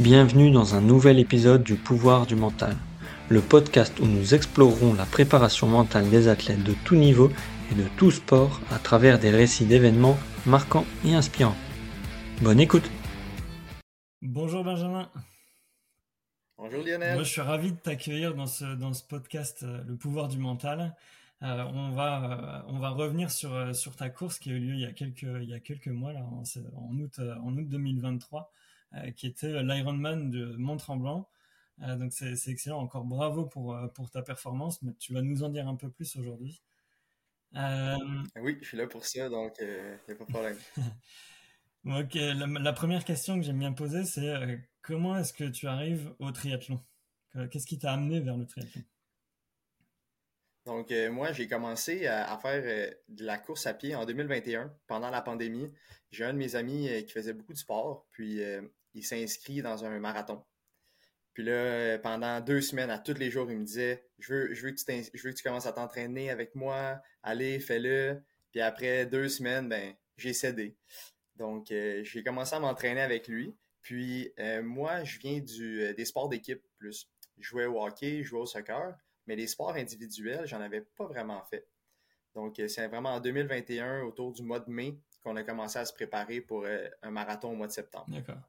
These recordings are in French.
Bienvenue dans un nouvel épisode du Pouvoir du mental, le podcast où nous explorerons la préparation mentale des athlètes de tout niveau et de tout sport à travers des récits d'événements marquants et inspirants. Bonne écoute Bonjour Benjamin. Bonjour Lionel. Moi, je suis ravi de t'accueillir dans ce, dans ce podcast euh, Le pouvoir du mental. Euh, on, va, euh, on va revenir sur, sur ta course qui a eu lieu il y a quelques, il y a quelques mois, là, en, en août, en août 2023. Euh, qui était l'Ironman de Mont-Tremblant. Euh, donc c'est excellent, encore bravo pour, euh, pour ta performance, mais tu vas nous en dire un peu plus aujourd'hui. Oui, je suis là pour ça, donc il n'y a pas de problème. ok, la, première question que j'aime bien poser, c'est comment est-ce que tu arrives au triathlon? Qu'est-ce qui t'a amené vers le triathlon? Donc, moi, j'ai commencé à, faire de la course à pied en 2021, pendant la pandémie. J'ai un de mes amis qui faisait beaucoup de sport, puis il s'inscrit dans un marathon. Puis là, pendant deux semaines, à tous les jours, il me disait Je veux, je veux, que, tu je veux que tu commences à t'entraîner avec moi, allez, fais-le. Puis après deux semaines, ben, j'ai cédé. Donc, euh, j'ai commencé à m'entraîner avec lui. Puis euh, moi, je viens du, euh, des sports d'équipe plus. Je jouais au hockey, je jouais au soccer, mais les sports individuels, j'en avais pas vraiment fait. Donc, c'est vraiment en 2021, autour du mois de mai, qu'on a commencé à se préparer pour un marathon au mois de septembre. D'accord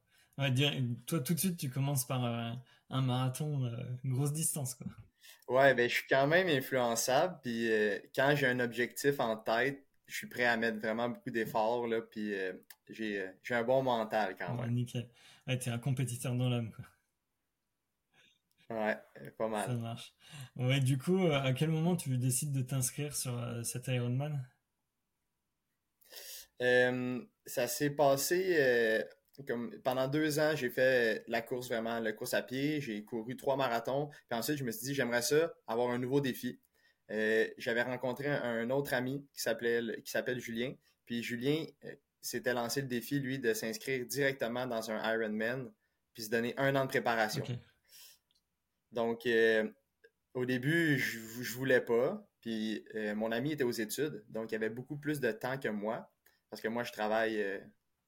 toi, tout de suite, tu commences par euh, un marathon, euh, une grosse distance. Quoi. Ouais, ben, je suis quand même influençable. Puis euh, quand j'ai un objectif en tête, je suis prêt à mettre vraiment beaucoup d'efforts. Là, puis j'ai, un bon mental quand même. Nickel. Ouais, t'es un compétiteur dans l'âme. Quoi. Ouais, pas mal. Ça marche. Ouais, du coup, à quel moment tu décides de t'inscrire sur cet Ironman? Ça s'est passé pendant deux ans, j'ai fait la course vraiment, la course à pied. J'ai couru trois marathons. Puis ensuite, je me suis dit, j'aimerais ça, avoir un nouveau défi. Euh, j'avais rencontré un, autre ami qui s'appelait qui s'appelle Julien. Puis Julien euh, s'était lancé le défi, lui, de s'inscrire directement dans un Ironman, puis se donner un an de préparation. Donc, euh, au début, je, je voulais pas. Puis mon ami était aux études, donc il avait beaucoup plus de temps que moi, parce que moi, je travaille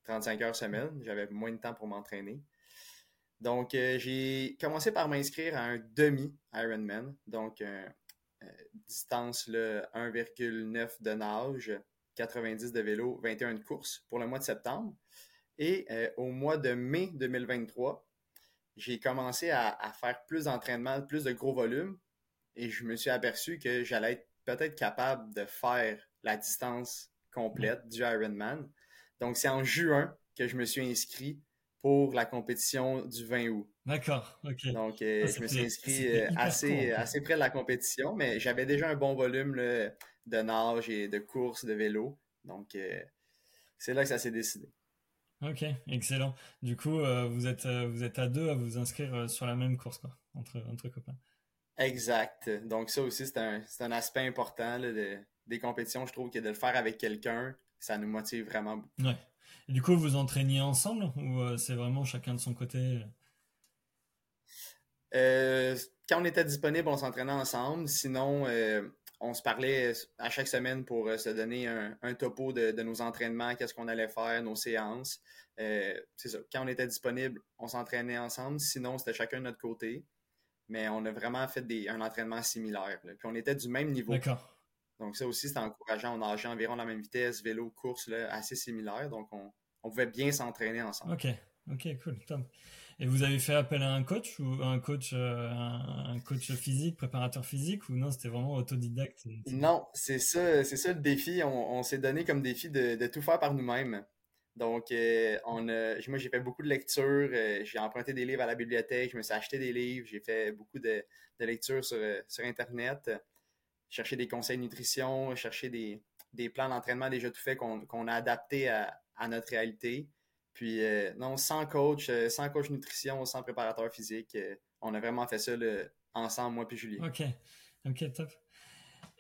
35 heures semaine. J'avais moins de temps pour m'entraîner. Donc, euh, j'ai commencé par m'inscrire à un demi-Ironman, donc euh, euh, distance 1,9 de nage, 90 de vélo, 21 de course pour le mois de septembre. Et au mois de mai 2023, j'ai commencé à, à, faire plus d'entraînement, plus de gros volumes, et je me suis aperçu que j'allais être peut-être capable de faire la distance complète du Ironman donc, c'est en juin que je me suis inscrit pour la compétition du 20 août. D'accord, ok. Donc, euh, je me suis inscrit euh, assez, assez près de la compétition, mais j'avais déjà un bon volume de nage et de course de vélo. Donc, euh, c'est là que ça s'est décidé. Ok, excellent. Du coup, vous, êtes, vous êtes à deux à vous inscrire sur la même course, quoi, entre, entre copains. Exact. Donc, ça aussi, c'est un, un, aspect important des compétitions. Je trouve que de le faire avec quelqu'un, ça nous motive vraiment beaucoup. Ouais. Et du coup, vous entraîniez ensemble ou euh, c'est vraiment chacun de son côté? Euh, Quand on était disponible, on s'entraînait ensemble. Sinon, euh, on se parlait à chaque semaine pour se donner un, topo de, nos entraînements, qu'est-ce qu'on allait faire, nos séances. c'est ça. Quand on était disponible, on s'entraînait ensemble. Sinon, c'était chacun de notre côté. Mais on a vraiment fait des, un entraînement similaire. Puis on était du même niveau. D'accord. Donc, ça aussi, c'était encourageant. On nageait environ la même vitesse, vélo, course, là, assez similaire. Donc, on, pouvait bien s'entraîner ensemble. OK. OK, cool. Et vous avez fait appel à un coach ou un coach, euh, un, coach physique, préparateur physique ou non, c'était vraiment autodidacte? Non, c'est ça, c'est ça le défi. On, s'est donné comme défi de, tout faire par nous-mêmes. Donc, euh, on moi, j'ai fait beaucoup de lectures. Euh, j'ai emprunté des livres à la bibliothèque. Je me suis acheté des livres. J'ai fait beaucoup de, lectures sur, sur Internet chercher des conseils de nutrition, chercher des, plans d'entraînement déjà tout faits qu'on a adaptés à, notre réalité. Puis, euh, non, sans coach, euh, sans coach nutrition, sans préparateur physique, euh, on a vraiment fait ça ensemble, moi puis Julien. OK, OK, top.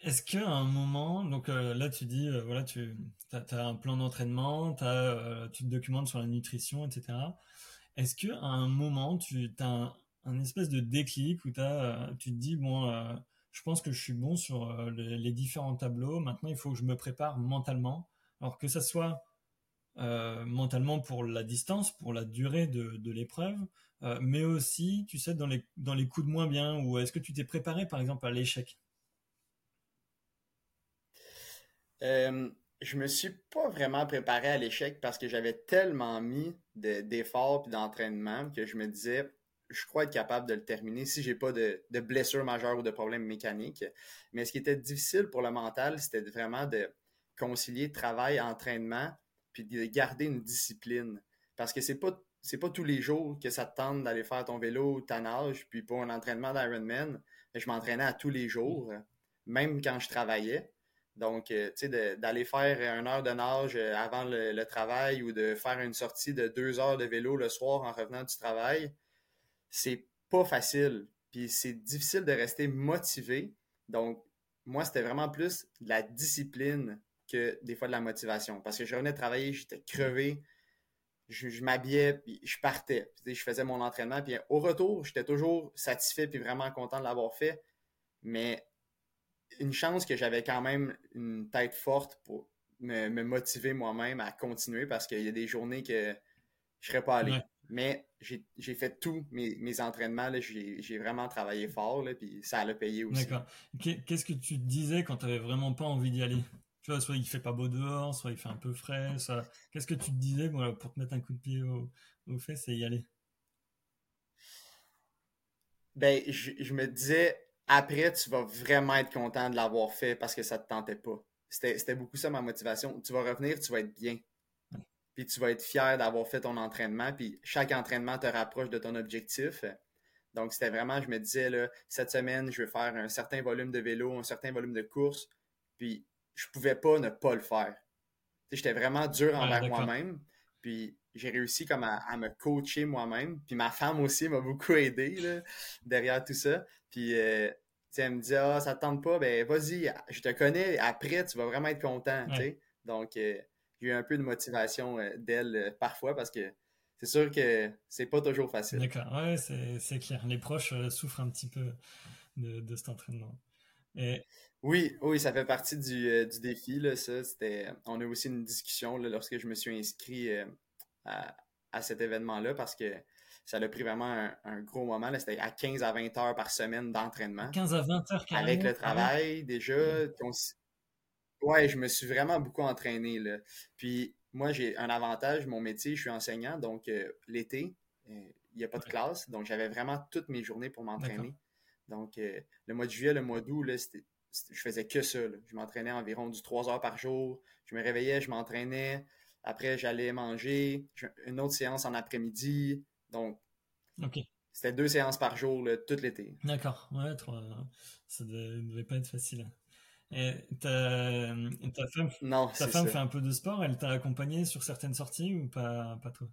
Est-ce qu'à un moment, donc là tu dis, voilà, tu as, un plan d'entraînement, tu te documentes sur la nutrition, etc. Est-ce qu'à un moment, tu as un, espèce de déclic où tu te dis, bon, je pense que je suis bon sur euh, les, différents tableaux. Maintenant, il faut que je me prépare mentalement. Alors que ça soit mentalement pour la distance, pour la durée de, de l'épreuve, mais aussi, tu sais, dans les, coups de moins bien, ou est-ce que tu t'es préparé par exemple à l'échec? Je me suis pas vraiment préparé à l'échec parce que j'avais tellement mis d'efforts et d'entraînement que je me disais, je crois être capable de le terminer si j'ai pas de, blessure majeure ou de problème mécanique. Mais ce qui était difficile pour le mental, c'était vraiment de concilier travail, entraînement, puis de garder une discipline. Parce que c'est pas pas tous les jours que ça te tente d'aller faire ton vélo ou ta nage, puis pour un entraînement d'Ironman, je m'entraînais à tous les jours, même quand je travaillais. Donc, euh, tu sais, d'aller faire une heure de nage euh, avant le, travail ou de faire une sortie de deux heures de vélo le soir en revenant du travail, c'est pas facile. Puis c'est difficile de rester motivé. Donc, moi, c'était vraiment plus de la discipline que des fois de la motivation. Parce que je revenais travailler, j'étais crevé, je, m'habillais, puis je partais. Puis, je faisais mon entraînement. Puis au retour, j'étais toujours satisfait puis vraiment content de l'avoir fait. Mais une chance que j'avais quand même une tête forte pour me, motiver moi-même à continuer parce qu'il y a des journées que je serais pas allé. Mais j'ai fait tous mes, entraînements, j'ai vraiment travaillé fort, là, puis ça l'a payé aussi. D'accord. Qu'est-ce que tu te disais quand tu n'avais vraiment pas envie d'y aller? Tu vois, soit il fait pas beau dehors, soit il fait un peu frais. Qu'est-ce que tu te disais pour te mettre un coup de pied au, au fesses et y aller? Ben, je, je me disais, après, tu vas vraiment être content de l'avoir fait parce que ça te tentait pas. C'était beaucoup ça ma motivation. Tu vas revenir, tu vas être bien. Puis tu vas être fier d'avoir fait ton entraînement. Puis chaque entraînement te rapproche de ton objectif. Donc, c'était vraiment, je me disais, là, cette semaine, je vais faire un certain volume de vélo, un certain volume de course. Puis je pouvais pas ne pas le faire. J'étais vraiment dur envers moi-même. Puis j'ai réussi comme à, me coacher moi-même. Puis ma femme aussi m'a beaucoup aidé derrière tout ça. Puis euh, elle me dit Ah, ça te tente pas, ben vas-y, je te connais, après, tu vas vraiment être content. Donc, euh, j'ai eu un peu de motivation euh, d'elle euh, parfois parce que c'est sûr que c'est pas toujours facile. D'accord, ouais, c'est clair. Les proches souffrent un petit peu de, cet entraînement. Oui, oui, ça fait partie du, défi. Là, ça, on a aussi une discussion lorsque je me suis inscrit à, à, cet événement-là parce que ça a pris vraiment un, gros moment. C'était à 15 à 20 heures par semaine d'entraînement. 15 à 20 heures Avec le travail, déjà. Ouais, je me suis vraiment beaucoup entraîné. Là. Puis moi, j'ai un avantage, mon métier, je suis enseignant, donc euh, l'été, euh, il n'y a pas de classe, donc j'avais vraiment toutes mes journées pour m'entraîner. Donc euh, le mois de juillet, le mois d'août, je faisais que ça. Je m'entraînais environ du 3 heures par jour. Je me réveillais, je m'entraînais. Après, j'allais manger. Une autre séance en après-midi. Donc, c'était deux séances par jour tout l'été. D'accord, ouais, ça ne devait pas être facile. Et ta, femme, non, ta femme fait un peu de sport, elle t'a accompagné sur certaines sorties ou pas, pas toi?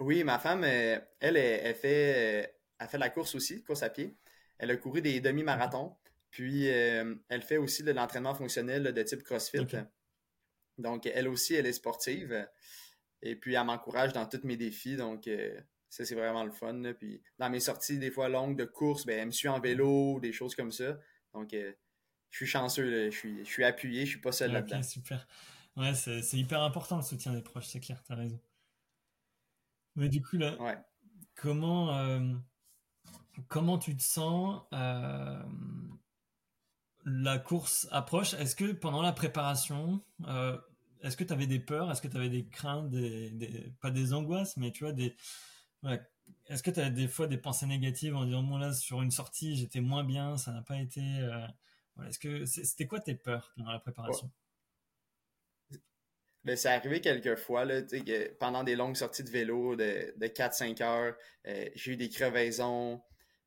Oui, ma femme, euh, elle, elle, fait, elle fait la course aussi, course à pied. Elle a couru des demi-marathons. Puis, euh, elle fait aussi de l'entraînement fonctionnel de type CrossFit. Donc, elle aussi, elle est sportive. Et puis, elle m'encourage dans tous mes défis. Donc, euh, ça, c'est vraiment le fun. Puis, dans mes sorties, des fois longues de course, ben, elle me suit en vélo, des choses comme ça. Donc, euh, je suis chanceux. Je, suis, je suis appuyé. Je suis pas seul là-dedans. super. Ouais, c'est hyper important le soutien des proches, c'est clair. Tu as raison. Mais du coup, là, comment, euh, comment tu te sens la course approche? Est-ce que pendant la préparation, est-ce que tu avais des peurs? Est-ce que tu avais des craintes, des, pas des angoisses, mais tu vois, des. Est-ce que tu avais des fois des pensées négatives en disant, moi là, sur une sortie, j'étais moins bien, ça n'a pas été. Euh, est-ce que c'était quoi tes peurs pendant la préparation? Ben, c'est arrivé quelques fois, là, pendant des longues sorties de vélo de, de 4-5 heures, euh, j'ai eu des crevaisons,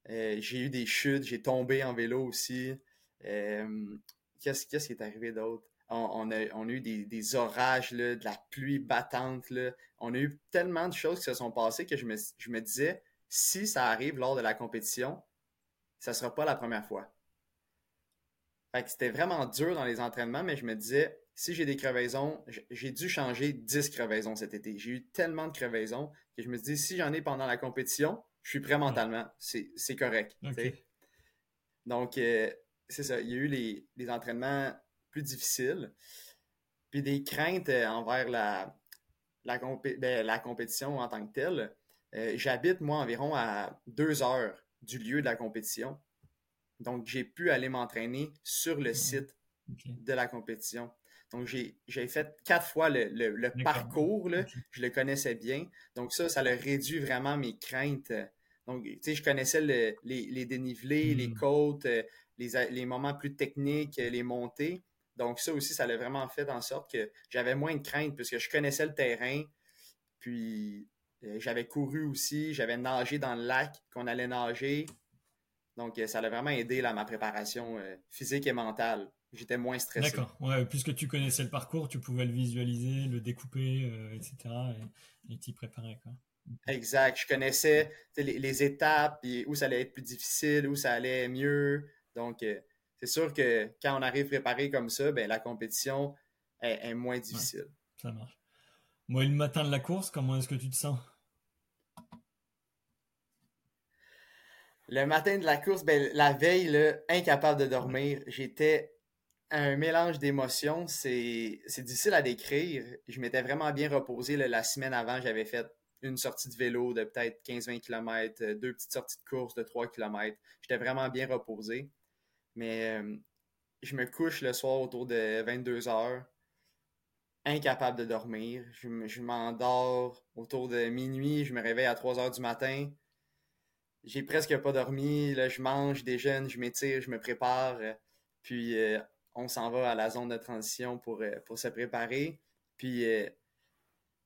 euh, j'ai eu des chutes, j'ai tombé en vélo aussi. qu'est-ce, qu'est-ce qui est arrivé d'autre? On, a, eu des, orages, de la pluie battante. On a eu tellement de choses qui se sont passées que je me, disais, si ça arrive lors de la compétition, ça ne sera pas la première fois. c'était vraiment dur dans les entraînements, mais je me disais, si j'ai des crevaisons, j'ai dû changer 10 crevaisons cet été. J'ai eu tellement de crevaisons que je me dis, si j'en ai pendant la compétition, je suis prêt mentalement. C'est correct. Donc, euh, c'est ça. Il y a eu les, les entraînements plus difficile. puis des craintes envers la, la, ben, la compétition en tant que telle. J'habite, moi, environ à deux heures du lieu de la compétition. Donc, j'ai pu aller m'entraîner sur le site de la compétition. Donc, j'ai fait quatre fois le, parcours, je le connaissais bien. Donc, ça, ça a réduit vraiment mes craintes. Donc, tu sais, je connaissais les, dénivelés, les hmm. côtes, euh, les, moments plus techniques, les montées. Donc, ça aussi, ça a vraiment fait en sorte que j'avais moins de crainte puisque je connaissais le terrain. Puis, euh, j'avais couru aussi, j'avais nagé dans le lac qu'on allait nager. Donc, euh, ça a vraiment aidé là, ma préparation physique et mentale j'étais moins stressé. D'accord. Ouais, puisque tu connaissais le parcours, tu pouvais le visualiser, le découper, euh, etc. et t'y préparer. Quoi. Exact. Je connaissais les, étapes, où ça allait être plus difficile, où ça allait mieux. Donc, euh, c'est sûr que quand on arrive préparé comme ça, ben, la compétition est, moins difficile. ça marche. Moi, le matin de la course, comment est-ce que tu te sens? Le matin de la course, ben, la veille, incapable de dormir, j'étais un mélange d'émotions. C'est difficile à décrire. Je m'étais vraiment bien reposé. la semaine avant, j'avais fait une sortie de vélo de peut-être 15-20 km, deux petites sorties de course de 3 km. J'étais vraiment bien reposé. Mais euh, je me couche le soir autour de 22 heures, incapable de dormir. Je, m'endors autour de minuit, je me réveille à 3 heures du matin. J'ai presque pas dormi. Là, je mange, je déjeune, je m'étire, je me prépare. Puis euh, on s'en va à la zone de transition pour, euh, pour se préparer. Puis,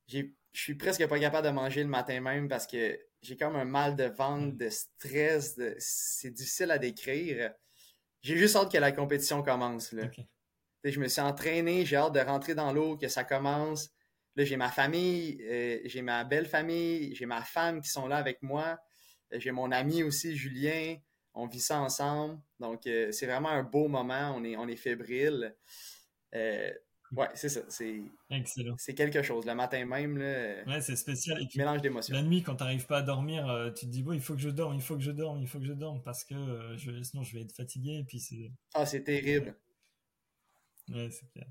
je suis presque pas capable de manger le matin même parce que j'ai comme un mal de ventre, de stress. C'est difficile à décrire. J'ai juste hâte que la compétition commence. Là. Je me suis entraîné, j'ai hâte de rentrer dans l'eau, que ça commence. Là, j'ai ma famille, euh, j'ai ma belle famille, j'ai ma femme qui sont là avec moi. J'ai mon ami aussi, Julien on vit ça ensemble. Donc, euh, c'est vraiment un beau moment. On est, on est fébrile. Euh, ouais, c'est ça. C'est, c'est quelque chose. Le matin même, là, ouais, c'est spécial. Et mélange d'émotions. La nuit, quand tu n'arrives pas à dormir, euh, tu te dis, bon, il faut que je dorme, il faut que je dorme, il faut que je dorme, parce que je, sinon je vais être fatigué. Et puis c'est... Ah, c'est terrible. Ouais, c'est clair.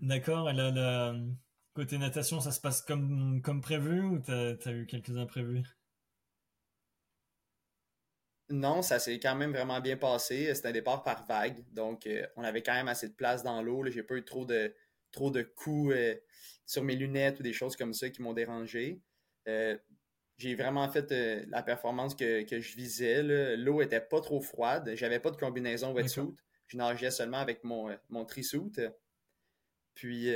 d'accord. Et là, côté natation, ça se passe comme, comme prévu ou tu as eu quelques imprévus? Non, ça s'est quand même vraiment bien passé. C'était un départ par vague. Donc, euh, on avait quand même assez de place dans l'eau. J'ai pas eu trop de, trop de coups euh, sur mes lunettes ou des choses comme ça qui m'ont dérangé. Euh, j'ai vraiment fait la performance que, je visais. L'eau était pas trop froide. J'avais pas de combinaison wetsuit. Je nageais seulement avec mon, mon trisuit. Puis,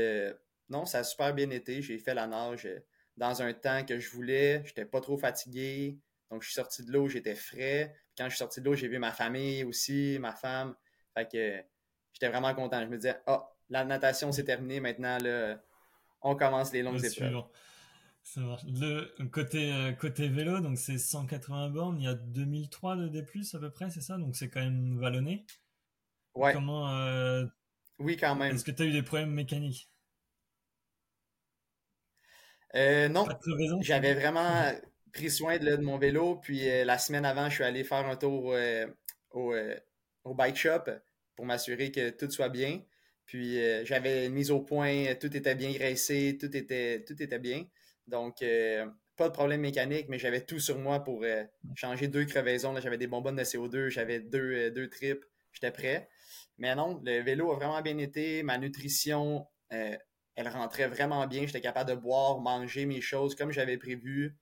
non, ça a super bien été. J'ai fait la nage dans un temps que je voulais. J'étais pas trop fatigué. Donc, je suis sorti de l'eau, j'étais frais. quand je suis sorti de l'eau, j'ai vu ma famille aussi, ma femme. Fait que j'étais vraiment content. Je me disais, ah, oh, la natation, c'est terminé. Maintenant, là, on commence les longues épreuves. Ça marche. Le côté, euh, côté vélo, donc c'est 180 bornes. Il y a 2003 de D+, à peu près, c'est ça? Donc, c'est quand même vallonné. Ouais. Comment... Euh, oui, quand même. Est-ce que tu as eu des problèmes mécaniques? Euh, non. J'avais vraiment pris soin de, mon vélo. Puis euh, la semaine avant, je suis allé faire un tour euh, euh, au, bike shop pour m'assurer que tout soit bien. Puis j'avais mis au point, tout était bien graissé, tout était, tout était bien. Donc, pas de problème mécanique, mais j'avais tout sur moi pour changer deux crevaisons. J'avais des bonbonnes de CO2, j'avais deux, deux j'étais prêt. Mais non, le vélo a vraiment bien été. Ma nutrition, elle rentrait vraiment bien. J'étais capable de boire, manger mes choses comme j'avais prévu.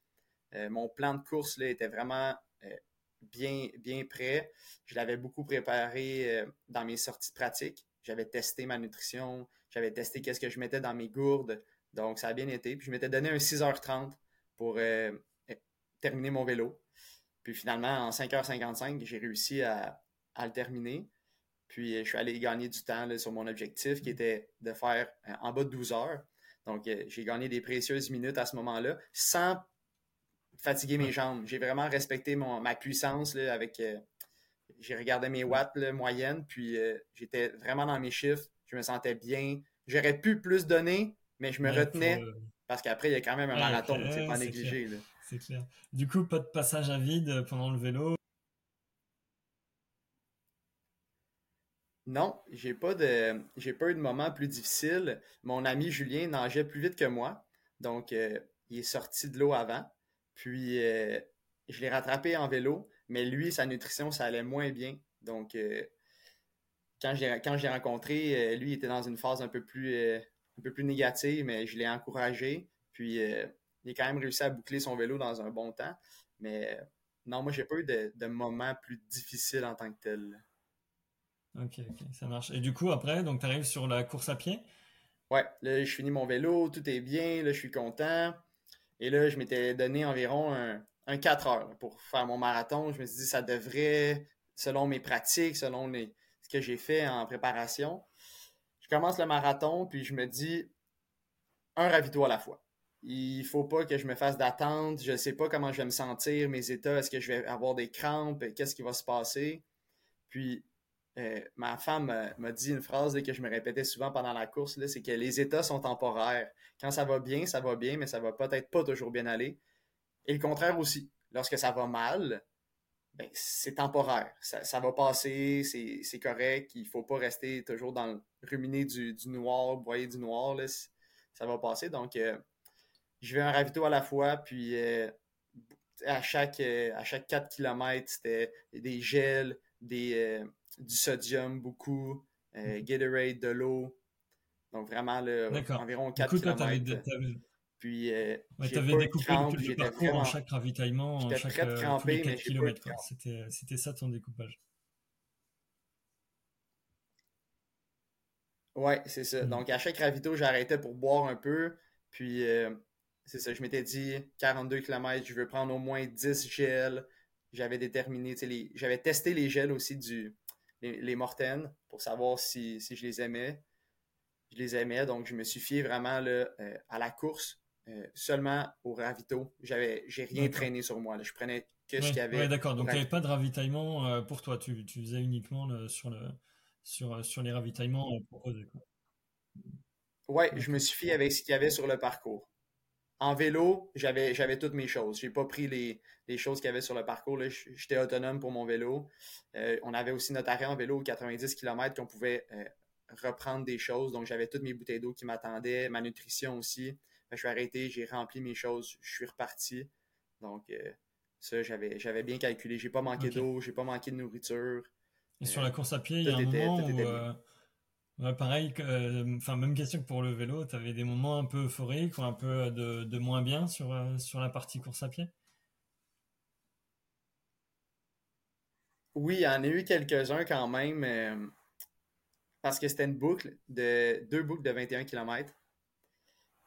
Euh, mon plan de course était vraiment euh, bien, bien prêt. Je l'avais beaucoup préparé euh, dans mes sorties pratiques. J'avais testé ma nutrition, j'avais testé qu'est-ce que je mettais dans mes gourdes. Donc, ça a bien été. Puis, je m'étais donné un 6h30 pour terminer mon vélo. Puis, finalement, en 5h55, j'ai réussi à, le terminer. Puis, je suis allé gagner du temps sur mon objectif qui était de faire en bas de 12 heures. Donc, j'ai gagné des précieuses minutes à ce moment-là sans fatiguer mes jambes. J'ai vraiment respecté mon, ma puissance là, avec. Euh, j'ai regardé mes watts là, moyennes, puis euh, j'étais vraiment dans mes chiffres. Je me sentais bien. J'aurais pu plus donner, mais je me retenais euh, parce qu'après, il y a quand même un marathon, c'est pas négligé. C'est clair. Du coup, pas de passage à vide pendant le vélo? non, j'ai pas de j'ai pas eu de moment plus difficile. Mon ami Julien nageait plus vite que moi, donc euh, il est sorti de l'eau avant. Puis euh, je l'ai rattrapé en vélo, mais lui, sa nutrition, ça allait moins bien. Donc euh, quand j'ai quand j'ai rencontré, lui il était dans une phase un peu plus un peu plus négative, mais je l'ai encouragé. Puis il a quand même réussi à boucler son vélo dans un bon temps. Mais non, moi j'ai pas eu de, de moment plus difficile en tant que tel. Ok, ok, ça marche. Et du coup, après, donc tu arrives sur la course à pied? Ouais, là, je finis mon vélo, tout est bien, là, je suis content. Et là, je m'étais donné environ un, 4 heures pour faire mon marathon. Je me suis dit, ça devrait, selon mes pratiques, selon ce que j'ai fait en préparation. Je commence le marathon, puis je me dis, un ravito à la fois. Il faut pas que je me fasse d'attente. Je sais pas comment je vais me sentir, mes états. Est-ce que je vais avoir des crampes? Qu'est-ce qui va se passer? Puis, euh, ma femme euh, m'a dit une phrase que je me répétais souvent pendant la course, c'est que les états sont temporaires. Quand ça va bien, ça va bien, mais ça va peut-être pas toujours bien aller. Et le contraire aussi. Lorsque ça va mal, ben, c'est temporaire. Ça, va passer, c'est correct. Il faut pas rester toujours dans le ruminer du, noir, broyer du noir. ça va passer. Donc, euh, je vais un ravito à la fois, puis à chaque, à chaque 4 km, c'était des gels, des, du sodium beaucoup, euh, Gatorade, de l'eau. Donc vraiment, là, environ 4 coup, km. Puis, euh, tu avais découpé le, parcours en chaque ravitaillement, en chaque euh, crampé, 4 km. C'était ça ton découpage. Ouais, c'est ça. Hmm. Donc, à chaque ravito, j'arrêtais pour boire un peu. Puis, euh, c'est ça, je m'étais dit 42 km, je veux prendre au moins 10 gels. J'avais déterminé, les... j'avais testé les gels aussi du, les, les Mortaines pour savoir si, si, je les aimais. Je les aimais, donc je me suis fié vraiment là, euh, à la course, euh, seulement au ravito. J'avais, j'ai rien traîné sur moi. Là. Je prenais que ce qu'il y avait. Ouais, d'accord. Donc il n'y avait pas de ravitaillement euh, pour toi. Tu, tu faisais uniquement sur, le, sur, sur les ravitaillements proposés. Ouais, je me suis fié avec ce qu'il y avait sur le parcours. En vélo, j'avais, j'avais toutes mes choses. J'ai pas pris les, les choses qu'il y avait sur le parcours. J'étais autonome pour mon vélo. Euh, on avait aussi notre arrêt en vélo 90 km qu'on pouvait euh, reprendre des choses. Donc, j'avais toutes mes bouteilles d'eau qui m'attendaient, ma nutrition aussi. je suis arrêté, j'ai rempli mes choses, je suis reparti. Donc, euh, ça, j'avais, j'avais bien calculé. J'ai pas manqué d'eau, d'eau, j'ai pas manqué de nourriture. Et sur la course à pied, il y a un moment euh, enfin même question que pour le vélo, tu avais des moments un peu euphoriques ou un peu de, moins bien sur, euh, sur la partie course à pied? Oui, il y en a eu quelques-uns quand même, euh, parce que c'était une boucle de deux boucles de 21 km.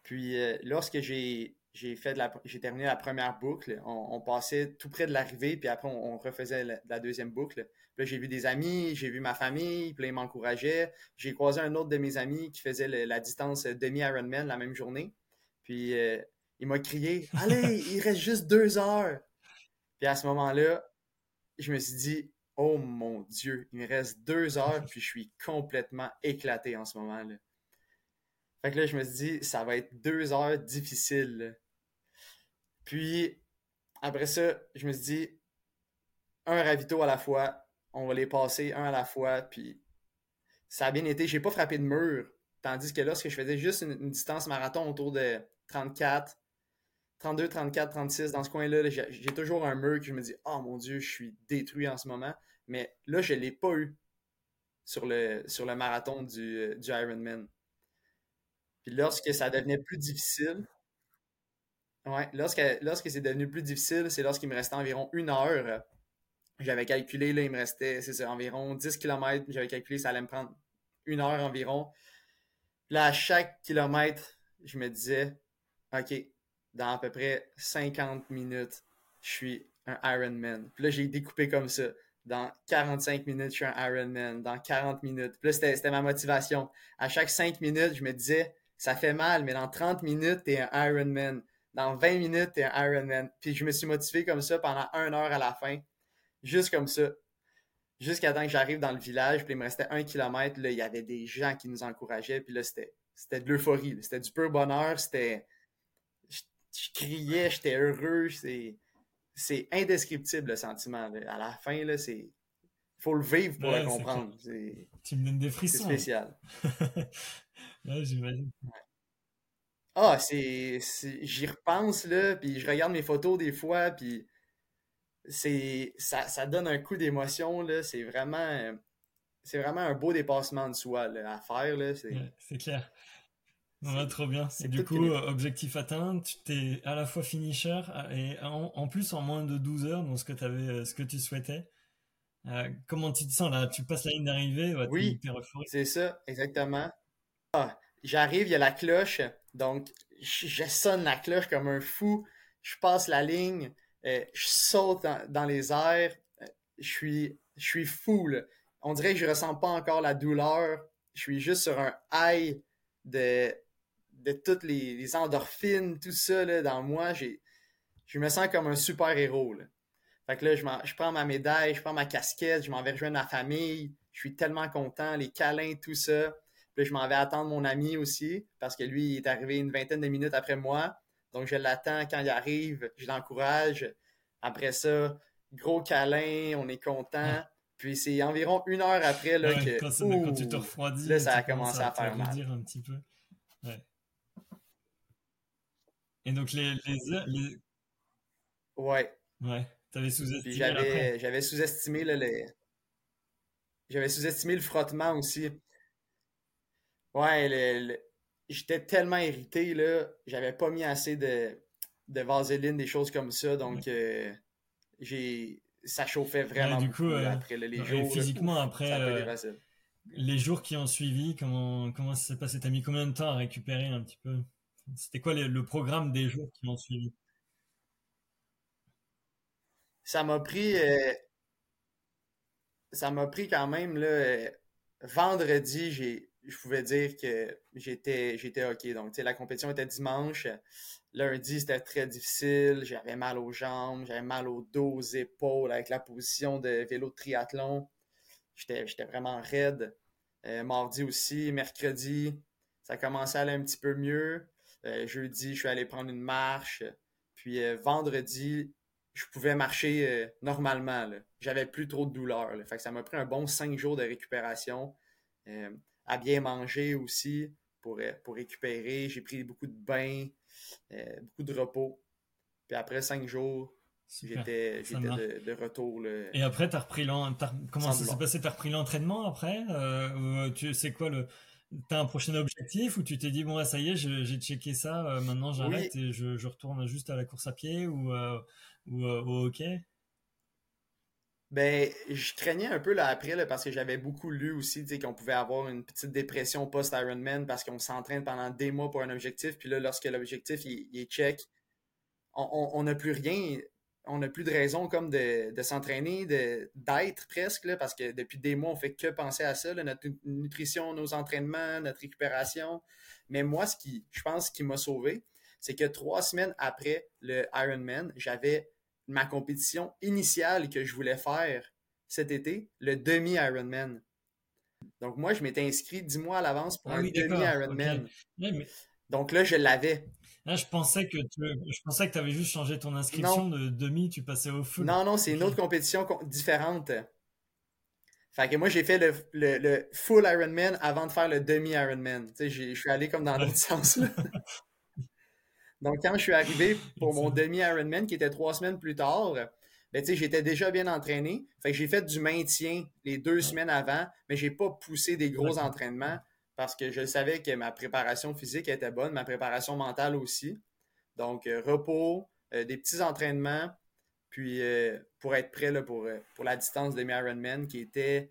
Puis lorsque j'ai j'ai fait la, j'ai terminé la première boucle. On, passait tout près de l'arrivée, puis après on, refaisait la, deuxième boucle. J'ai vu des amis, j'ai vu ma famille, puis là, ils m'encourageaient. J'ai croisé un autre de mes amis qui faisait la distance demi-Ironman la même journée. Puis euh, il m'a crié Allez, il reste juste deux heures. Puis à ce moment-là, je me suis dit Oh mon Dieu, il me reste deux heures, puis je suis complètement éclaté en ce moment-là. Fait que là, je me suis dit, ça va être deux heures difficiles. Puis, après ça, je me suis dit, un ravito à la fois, on va les passer un à la fois, puis ça a bien été. J'ai pas frappé de mur. Tandis que lorsque je faisais juste une, distance marathon autour de 34, 32, 34, 36, dans ce coin-là, j'ai toujours un mur que je me dis, oh mon Dieu, je suis détruit en ce moment. Mais là, je l'ai pas eu sur le, sur le marathon du, du Ironman. Puis lorsque ça devenait plus difficile, ouais, lorsque, lorsque c'est devenu plus difficile, c'est lorsqu'il me restait environ une heure. J'avais calculé, là, il me restait, c'est environ 10 km. J'avais calculé, ça allait me prendre une heure environ. là, à chaque kilomètre, je me disais, OK, dans à peu près 50 minutes, je suis un Ironman. Puis là, j'ai découpé comme ça. Dans 45 minutes, je suis un Ironman. Dans 40 minutes. Puis là, c'était ma motivation. À chaque 5 minutes, je me disais, ça fait mal, mais dans 30 minutes, t'es un Ironman. Dans 20 minutes, t'es un Ironman. Puis je me suis motivé comme ça pendant une heure à la fin. Juste comme ça. Jusqu'à temps que j'arrive dans le village, puis il me restait un kilomètre, là, il y avait des gens qui nous encourageaient, puis là, c'était, c'était de l'euphorie. C'était du pur bonheur, c'était... Je, criais, j'étais heureux, c'est... C'est indescriptible, le sentiment. À la fin, là, c'est... faut le vivre pour le comprendre. Tu me donnes des frissons. C'est spécial. ouais, j'imagine. Ah, c'est. J'y repense, là, puis je regarde mes photos des fois, puis c'est. Ça, ça donne un coup d'émotion, là. C'est vraiment. C'est vraiment un beau dépassement de soi à faire, là. C'est clair. trop bien. Du coup, objectif atteint, tu t'es à la fois finisher et en, plus en moins de 12 heures, dans ce que, avais, ce que tu souhaitais. Euh, comment tu te sens là? Tu passes la ligne d'arrivée Oui, c'est ça, exactement. Ah, j'arrive, il y a la cloche, donc je, sonne la cloche comme un fou. Je passe la ligne, euh, je saute dans, les airs, euh, je suis, je suis fou. On dirait que je ressens pas encore la douleur. Je suis juste sur un high de, de toutes les, endorphines, tout ça dans moi. Je me sens comme un super héros. Fait que là, je, je, prends ma médaille, je prends ma casquette, je m'en vais rejoindre ma famille. Je suis tellement content, les câlins, tout ça. Puis je m'en vais attendre mon ami aussi, parce que lui, il est arrivé une vingtaine de minutes après moi. Donc, je l'attends quand il arrive, je l'encourage. Après ça, gros câlin, on est content. Puis c'est environ une heure après là, que. Quand, tu te refroidis, là, ça a commencé à, faire mal. un petit peu. Et donc, les, les Les... Ouais. Ouais. T'avais sous-estimé. J'avais, j'avais sous-estimé le, j'avais sous-estimé le frottement aussi. Ouais, j'étais tellement irrité là, j'avais pas mis assez de, de vaseline, des choses comme ça, donc euh, j'ai ça chauffait vraiment du coup, euh, après les jours. Physiquement après euh, les jours qui ont suivi, comment comment ça s'est passé? T'as mis combien de temps à récupérer un petit peu? C'était quoi le programme des jours qui ont suivi? Ça m'a pris ça m'a pris quand même là, vendredi, j'ai je pouvais dire que j'étais j'étais OK. Donc la compétition était dimanche. Lundi, c'était très difficile, j'avais mal aux jambes, j'avais mal au dos, aux épaules avec la position de vélo de triathlon. J'étais vraiment raide. Euh, mardi aussi, mercredi, ça commençait à aller un petit peu mieux. jeudi, je suis allé prendre une marche. Puis vendredi, je pouvais marcher euh, normalement. J'avais plus trop de douleur. Ça m'a pris un bon cinq jours de récupération. Euh, à bien manger aussi pour, euh, pour récupérer. J'ai pris beaucoup de bains, beaucoup de repos. Puis après cinq jours, j'étais de, de, retour. Et après, as repris comment ça s'est passé? Tu as repris l'entraînement après? tu sais quoi le. T'as un prochain objectif ou tu t'es dit bon ça y est j'ai checké ça maintenant j'arrête et je, je, retourne juste à la course à pied ou ou euh, au hockey? Ben, je craignais un peu là après parce que j'avais beaucoup lu aussi qu'on pouvait avoir une petite dépression post-Ironman parce qu'on s'entraîne pendant des mois pour un objectif. Puis là, lorsque l'objectif il, est check, on n'a plus rien, on n'a plus de raison comme de, s'entraîner, d'être presque, là, parce que depuis des mois, on fait que penser à ça, notre nutrition, nos entraînements, notre récupération. Mais moi, ce qui, je pense, qui m'a sauvé, c'est que trois semaines après le Ironman, j'avais ma compétition initiale que je voulais faire cet été, le demi-Ironman. Donc moi, je m'étais inscrit dix mois à l'avance pour ah un demi-Ironman. Donc là, je l'avais. Là, je pensais que tu je pensais que avais juste changé ton inscription de demi, tu passais au full. Non, non, c'est une autre compétition différente. Fait que moi, j'ai fait le, le, full Ironman avant de faire le demi-Ironman. Tu sais, je suis allé comme dans l'autre sens. Donc, quand je suis arrivé pour mon demi-Ironman, qui était trois semaines plus tard, ben, j'étais déjà bien entraîné. Fait que j'ai fait du maintien les deux semaines avant, mais j'ai pas poussé des gros entraînements parce que je savais que ma préparation physique était bonne, ma préparation mentale aussi. Donc, euh, repos, euh, des petits entraînements, puis euh, pour être prêt là, pour, pour la distance demi-Ironman qui était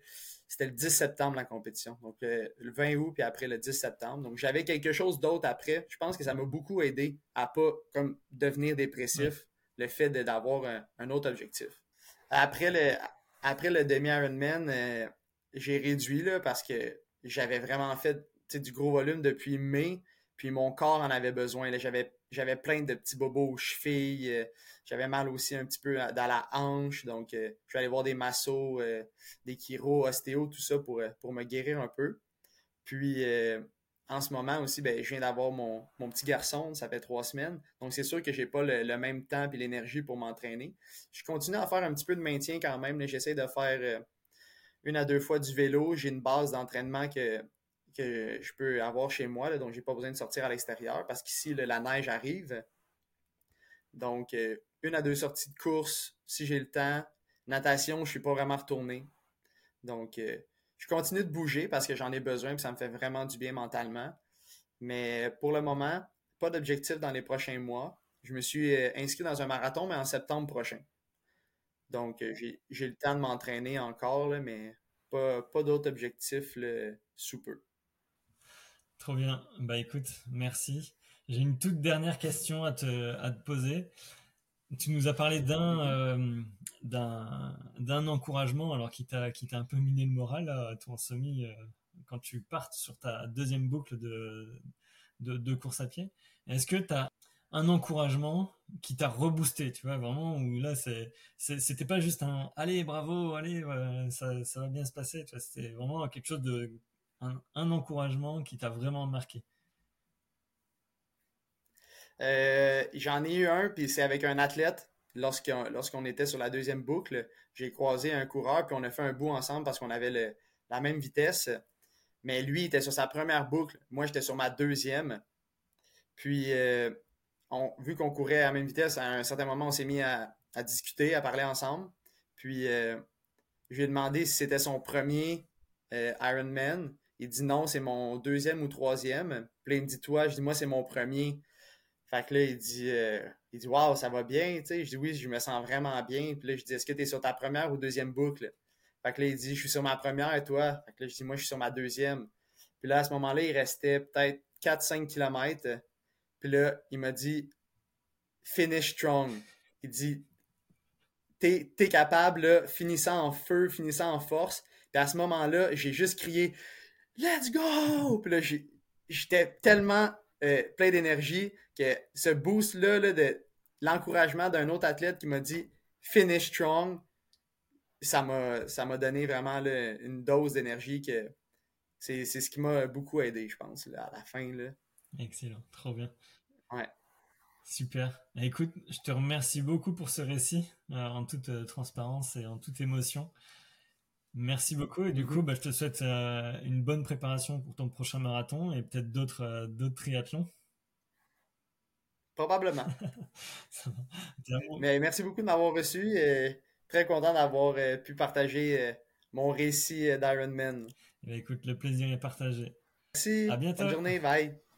c'était le 10 septembre la compétition. Donc le, 20 août, puis après le 10 septembre. Donc j'avais quelque chose d'autre après. Je pense que ça m'a beaucoup aidé à pas comme devenir dépressif, le fait d'avoir un, autre objectif. Après le, après le demi-Ironman, euh, j'ai réduit là, parce que j'avais vraiment fait du gros volume depuis mai, puis mon corps en avait besoin. J'avais j'avais plein de petits bobos aux chevilles. Euh, j'avais mal aussi un petit peu dans la hanche. Donc, euh, je vais aller voir des massos, euh, des chiro, ostéo, tout ça pour, pour me guérir un peu. Puis, en ce moment aussi, ben, je viens d'avoir mon, petit garçon, ça fait trois semaines. Donc, c'est sûr que j'ai pas le, même temps et l'énergie pour m'entraîner. Je continue à faire un petit peu de maintien quand même. J'essaie de faire une à deux fois du vélo. J'ai une base d'entraînement que, que je peux avoir chez moi, là, donc j'ai pas besoin de sortir à l'extérieur parce qu'ici, la neige arrive. Donc, euh, une à deux sorties de course si j'ai le temps. Natation, je suis pas vraiment retourné. Donc, euh, je continue de bouger parce que j'en ai besoin et ça me fait vraiment du bien mentalement. Mais pour le moment, pas d'objectif dans les prochains mois. Je me suis euh, inscrit dans un marathon, mais en septembre prochain. Donc, euh, j'ai le temps de m'entraîner encore, mais pas, pas d'autres objectifs sous peu. Trop bien. Bah écoute, merci. J'ai une toute dernière question à te, à te poser. Tu nous as parlé d'un euh, d'un encouragement alors qui t'a qui t'a un peu miné le moral à ton semi euh, quand tu partes sur ta deuxième boucle de de, course à pied. Est-ce que tu as un encouragement qui t'a reboosté, tu vois, vraiment, où là, c'est, c'était pas juste un allez, bravo, allez, ça, ça va bien se passer, c'était vraiment quelque chose de, un, encouragement qui t'a vraiment marqué? Euh, j'en ai eu un, puis c'est avec un athlète. Lorsqu'on, était sur la deuxième boucle, j'ai croisé un coureur, puis on a fait un bout ensemble parce qu'on avait la même vitesse. Mais lui, il était sur sa première boucle. Moi, j'étais sur ma deuxième. Puis, euh, vu qu'on courait à la même vitesse, à un certain moment, on s'est mis à, discuter, à parler ensemble. Puis, euh, je lui ai demandé si c'était son premier Ironman. Il dit non, c'est mon deuxième ou troisième. Puis il me dit toi, je dis moi, c'est mon premier. Fait que là, il dit, euh, il dit waouh, ça va bien, tu sais. Je dis oui, je me sens vraiment bien. Puis là, je dis est-ce que tu es sur ta première ou deuxième boucle? Fait que là, il dit je suis sur ma première et toi? Fait que là, je dis moi, je suis sur ma deuxième. Puis là, à ce moment-là, il restait peut-être 4-5 km. Puis là, il m'a dit Finish strong. Il dit T'es es capable, là, finissant en feu, finissant en force. Puis à ce moment-là, j'ai juste crié Let's go! Puis là, j'étais tellement euh, plein d'énergie que ce boost-là de l'encouragement d'un autre athlète qui m'a dit Finish strong, ça m'a donné vraiment une dose d'énergie que c'est ce qui m'a beaucoup aidé, je pense, à la fin. Là. Excellent, trop bien. Ouais. Super. Écoute, je te remercie beaucoup pour ce récit, euh, en toute euh, transparence et en toute émotion. Merci beaucoup. Et du coup, bah, je te souhaite euh, une bonne préparation pour ton prochain marathon et peut-être d'autres d'autres triathlons. Probablement. Mais merci beaucoup de m'avoir reçu et très content d'avoir pu partager mon récit d'Ironman. Eh écoute, le plaisir est partagé. Merci. À bientôt. Bonne journée. Bye.